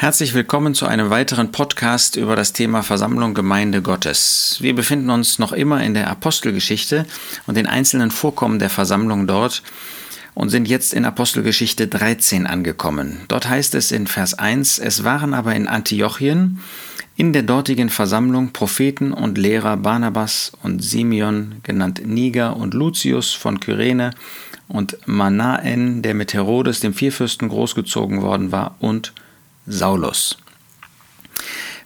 Herzlich willkommen zu einem weiteren Podcast über das Thema Versammlung Gemeinde Gottes. Wir befinden uns noch immer in der Apostelgeschichte und den einzelnen Vorkommen der Versammlung dort und sind jetzt in Apostelgeschichte 13 angekommen. Dort heißt es in Vers 1, es waren aber in Antiochien in der dortigen Versammlung Propheten und Lehrer Barnabas und Simeon, genannt Niger und Lucius von Kyrene und Manaen, der mit Herodes, dem Vierfürsten, großgezogen worden war, und Saulus.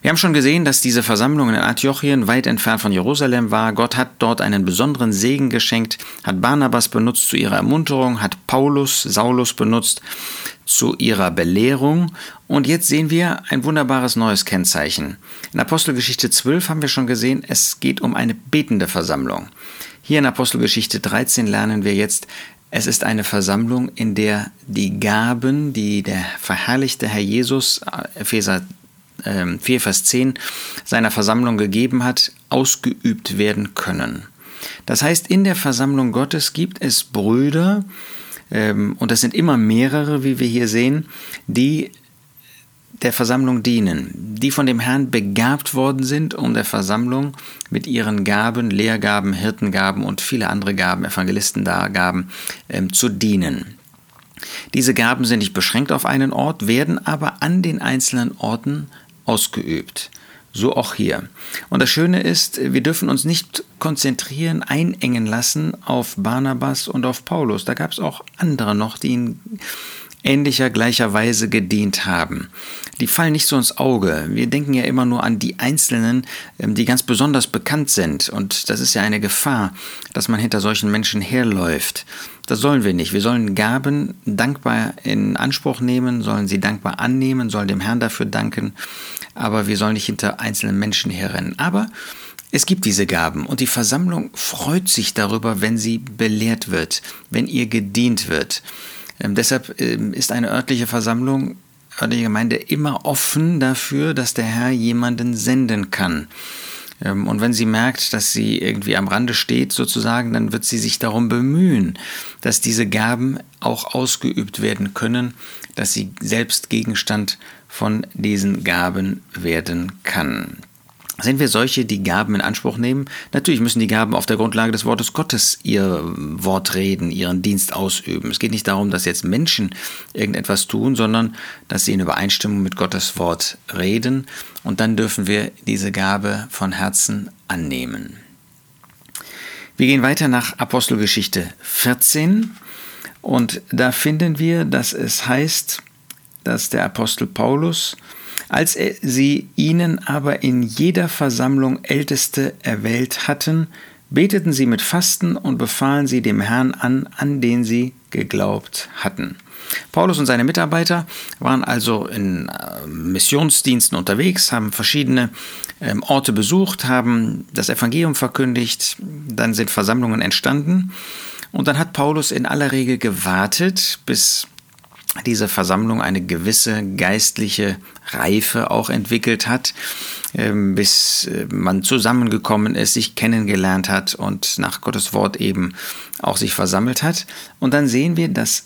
Wir haben schon gesehen, dass diese Versammlung in Antiochien weit entfernt von Jerusalem war. Gott hat dort einen besonderen Segen geschenkt, hat Barnabas benutzt zu ihrer Ermunterung, hat Paulus, Saulus benutzt zu ihrer Belehrung. Und jetzt sehen wir ein wunderbares neues Kennzeichen. In Apostelgeschichte 12 haben wir schon gesehen, es geht um eine betende Versammlung. Hier in Apostelgeschichte 13 lernen wir jetzt, es ist eine Versammlung, in der die Gaben, die der verherrlichte Herr Jesus, äh, Epheser 4, ähm, Vers 10, seiner Versammlung gegeben hat, ausgeübt werden können. Das heißt, in der Versammlung Gottes gibt es Brüder, ähm, und das sind immer mehrere, wie wir hier sehen, die der Versammlung dienen, die von dem Herrn begabt worden sind, um der Versammlung mit ihren Gaben, Lehrgaben, Hirtengaben und viele andere Gaben, Evangelistengaben ähm, zu dienen. Diese Gaben sind nicht beschränkt auf einen Ort, werden aber an den einzelnen Orten ausgeübt. So auch hier. Und das Schöne ist, wir dürfen uns nicht konzentrieren, einengen lassen auf Barnabas und auf Paulus. Da gab es auch andere noch, die ihn ähnlicher gleicher Weise gedient haben. Die fallen nicht so ins Auge. Wir denken ja immer nur an die Einzelnen, ähm, die ganz besonders bekannt sind. Und das ist ja eine Gefahr, dass man hinter solchen Menschen herläuft. Das sollen wir nicht. Wir sollen Gaben dankbar in Anspruch nehmen, sollen sie dankbar annehmen, sollen dem Herrn dafür danken. Aber wir sollen nicht hinter einzelnen Menschen herrennen. Aber es gibt diese Gaben und die Versammlung freut sich darüber, wenn sie belehrt wird, wenn ihr gedient wird. Ähm, deshalb ähm, ist eine örtliche Versammlung, örtliche Gemeinde immer offen dafür, dass der Herr jemanden senden kann. Ähm, und wenn sie merkt, dass sie irgendwie am Rande steht, sozusagen, dann wird sie sich darum bemühen, dass diese Gaben auch ausgeübt werden können, dass sie selbst Gegenstand von diesen Gaben werden kann. Sind wir solche, die Gaben in Anspruch nehmen? Natürlich müssen die Gaben auf der Grundlage des Wortes Gottes ihr Wort reden, ihren Dienst ausüben. Es geht nicht darum, dass jetzt Menschen irgendetwas tun, sondern dass sie in Übereinstimmung mit Gottes Wort reden. Und dann dürfen wir diese Gabe von Herzen annehmen. Wir gehen weiter nach Apostelgeschichte 14 und da finden wir, dass es heißt, dass der Apostel Paulus als sie ihnen aber in jeder Versammlung Älteste erwählt hatten, beteten sie mit Fasten und befahlen sie dem Herrn an, an den sie geglaubt hatten. Paulus und seine Mitarbeiter waren also in äh, Missionsdiensten unterwegs, haben verschiedene ähm, Orte besucht, haben das Evangelium verkündigt, dann sind Versammlungen entstanden und dann hat Paulus in aller Regel gewartet, bis diese Versammlung eine gewisse geistliche Reife auch entwickelt hat, ähm, bis äh, man zusammengekommen ist, sich kennengelernt hat und nach Gottes Wort eben auch sich versammelt hat. Und dann sehen wir, dass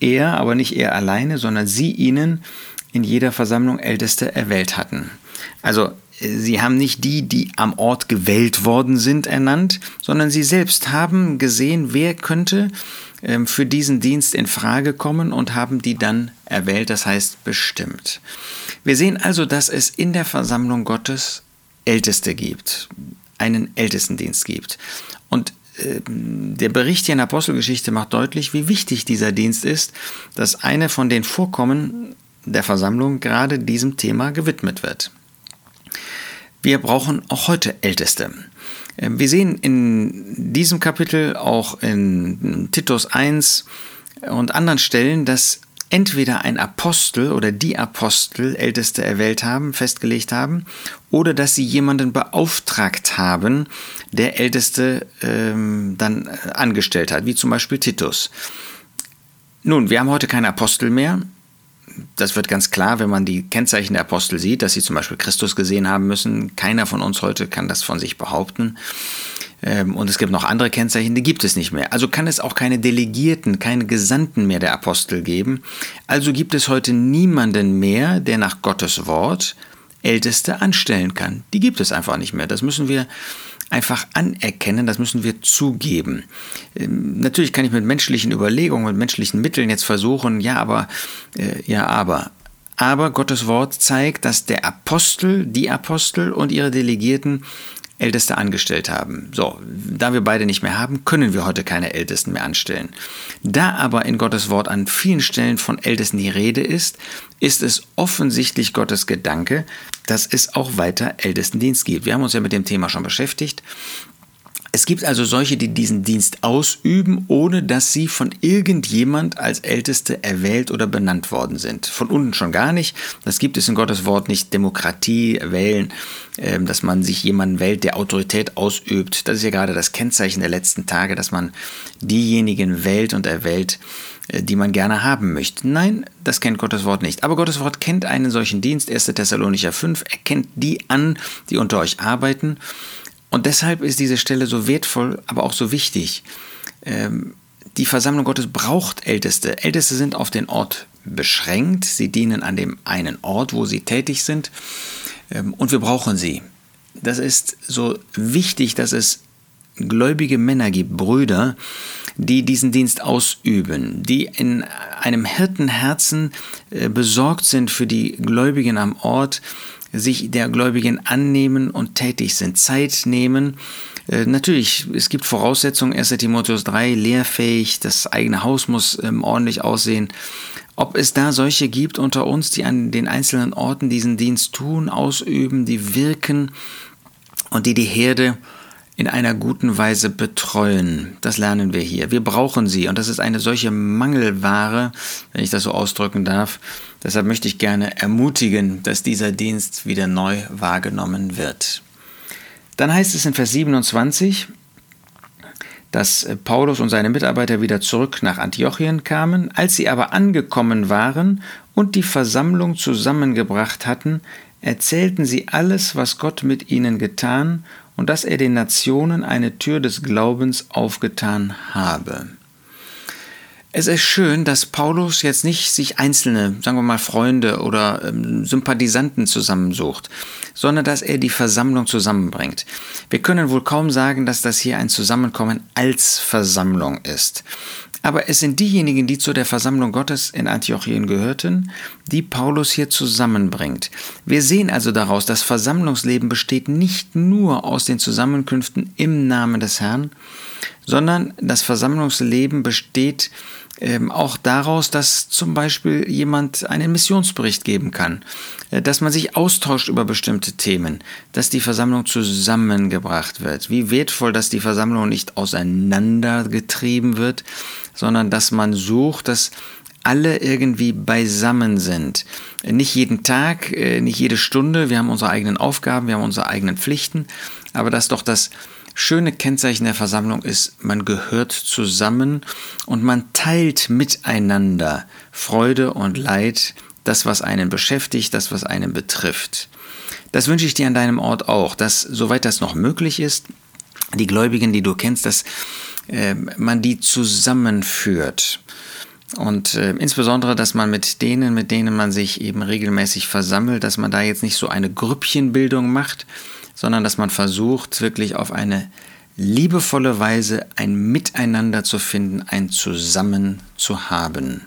er, aber nicht er alleine, sondern sie ihnen in jeder Versammlung Älteste erwählt hatten. Also sie haben nicht die, die am Ort gewählt worden sind, ernannt, sondern sie selbst haben gesehen, wer könnte für diesen Dienst in Frage kommen und haben die dann erwählt, das heißt bestimmt. Wir sehen also, dass es in der Versammlung Gottes Älteste gibt, einen Ältestendienst gibt. Und ähm, der Bericht hier in der Apostelgeschichte macht deutlich, wie wichtig dieser Dienst ist, dass eine von den Vorkommen der Versammlung gerade diesem Thema gewidmet wird. Wir brauchen auch heute Älteste. Ähm, wir sehen in diesem Kapitel, auch in Titus 1 und anderen Stellen, dass entweder ein Apostel oder die Apostel Älteste erwählt haben, festgelegt haben, oder dass sie jemanden beauftragt haben, der Älteste ähm, dann äh, angestellt hat, wie zum Beispiel Titus. Nun, wir haben heute keine Apostel mehr, das wird ganz klar, wenn man die Kennzeichen der Apostel sieht, dass sie zum Beispiel Christus gesehen haben müssen. Keiner von uns heute kann das von sich behaupten. Ähm, und es gibt noch andere Kennzeichen, die gibt es nicht mehr. Also kann es auch keine Delegierten, keine Gesandten mehr der Apostel geben. Also gibt es heute niemanden mehr, der nach Gottes Wort Älteste anstellen kann. Die gibt es einfach nicht mehr. Das müssen wir einfach anerkennen, das müssen wir zugeben. Ähm, natürlich kann ich mit menschlichen Überlegungen, mit menschlichen Mitteln jetzt versuchen, ja, aber, äh, ja, aber. Aber Gottes Wort zeigt, dass der Apostel, die Apostel und ihre Delegierten Älteste angestellt haben. So, da wir beide nicht mehr haben, können wir heute keine Ältesten mehr anstellen. Da aber in Gottes Wort an vielen Stellen von Ältesten die Rede ist, ist es offensichtlich Gottes Gedanke, dass es auch weiter Ältestendienst gibt. Wir haben uns ja mit dem Thema schon beschäftigt es gibt also solche, die diesen Dienst ausüben, ohne dass sie von irgendjemand als Älteste erwählt oder benannt worden sind. Von unten schon gar nicht. Das gibt es in Gottes Wort nicht. Demokratie wählen, ähm, dass man sich jemanden wählt, der Autorität ausübt. Das ist ja gerade das Kennzeichen der letzten Tage, dass man diejenigen wählt und erwählt, äh, die man gerne haben möchte. Nein, das kennt Gottes Wort nicht. Aber Gottes Wort kennt einen solchen Dienst. 1. Thessalonicher 5 Er kennt die an, die unter euch arbeiten und deshalb ist diese Stelle so wertvoll, aber auch so wichtig. Ähm, die Versammlung Gottes braucht Älteste. Älteste sind auf den Ort beschränkt. Sie dienen an dem einen Ort, wo sie tätig sind. Ähm, und wir brauchen sie. Das ist so wichtig, dass es gläubige Männer gibt, Brüder, die diesen Dienst ausüben, die in einem Hirtenherzen äh, besorgt sind für die Gläubigen am Ort, sich der Gläubigen annehmen und tätig sind, Zeit nehmen. Äh, natürlich, es gibt Voraussetzungen, 1 Timotheus 3, lehrfähig, das eigene Haus muss ähm, ordentlich aussehen. Ob es da solche gibt unter uns, die an den einzelnen Orten diesen Dienst tun, ausüben, die wirken und die die Herde in einer guten Weise betreuen. Das lernen wir hier. Wir brauchen sie und das ist eine solche Mangelware, wenn ich das so ausdrücken darf. Deshalb möchte ich gerne ermutigen, dass dieser Dienst wieder neu wahrgenommen wird. Dann heißt es in Vers 27, dass Paulus und seine Mitarbeiter wieder zurück nach Antiochien kamen. Als sie aber angekommen waren und die Versammlung zusammengebracht hatten, erzählten sie alles, was Gott mit ihnen getan und dass er den Nationen eine Tür des Glaubens aufgetan habe. Es ist schön, dass Paulus jetzt nicht sich einzelne, sagen wir mal Freunde oder ähm, Sympathisanten zusammensucht, sondern dass er die Versammlung zusammenbringt. Wir können wohl kaum sagen, dass das hier ein Zusammenkommen als Versammlung ist. Aber es sind diejenigen, die zu der Versammlung Gottes in Antiochien gehörten, die Paulus hier zusammenbringt. Wir sehen also daraus, das Versammlungsleben besteht nicht nur aus den Zusammenkünften im Namen des Herrn, sondern das Versammlungsleben besteht ähm, auch daraus, dass zum Beispiel jemand einen Missionsbericht geben kann, äh, dass man sich austauscht über bestimmte Themen, dass die Versammlung zusammengebracht wird. Wie wertvoll, dass die Versammlung nicht auseinandergetrieben wird, sondern dass man sucht, dass alle irgendwie beisammen sind. Nicht jeden Tag, äh, nicht jede Stunde, wir haben unsere eigenen Aufgaben, wir haben unsere eigenen Pflichten, aber dass doch das schöne Kennzeichen der Versammlung ist, man gehört zusammen und man teilt miteinander Freude und Leid, das, was einen beschäftigt, das, was einen betrifft. Das wünsche ich dir an deinem Ort auch, dass, soweit das noch möglich ist, die Gläubigen, die du kennst, dass äh, man die zusammenführt. Und äh, insbesondere, dass man mit denen, mit denen man sich eben regelmäßig versammelt, dass man da jetzt nicht so eine Grüppchenbildung macht, sondern dass man versucht, wirklich auf eine liebevolle Weise ein Miteinander zu finden, ein Zusammen zu haben.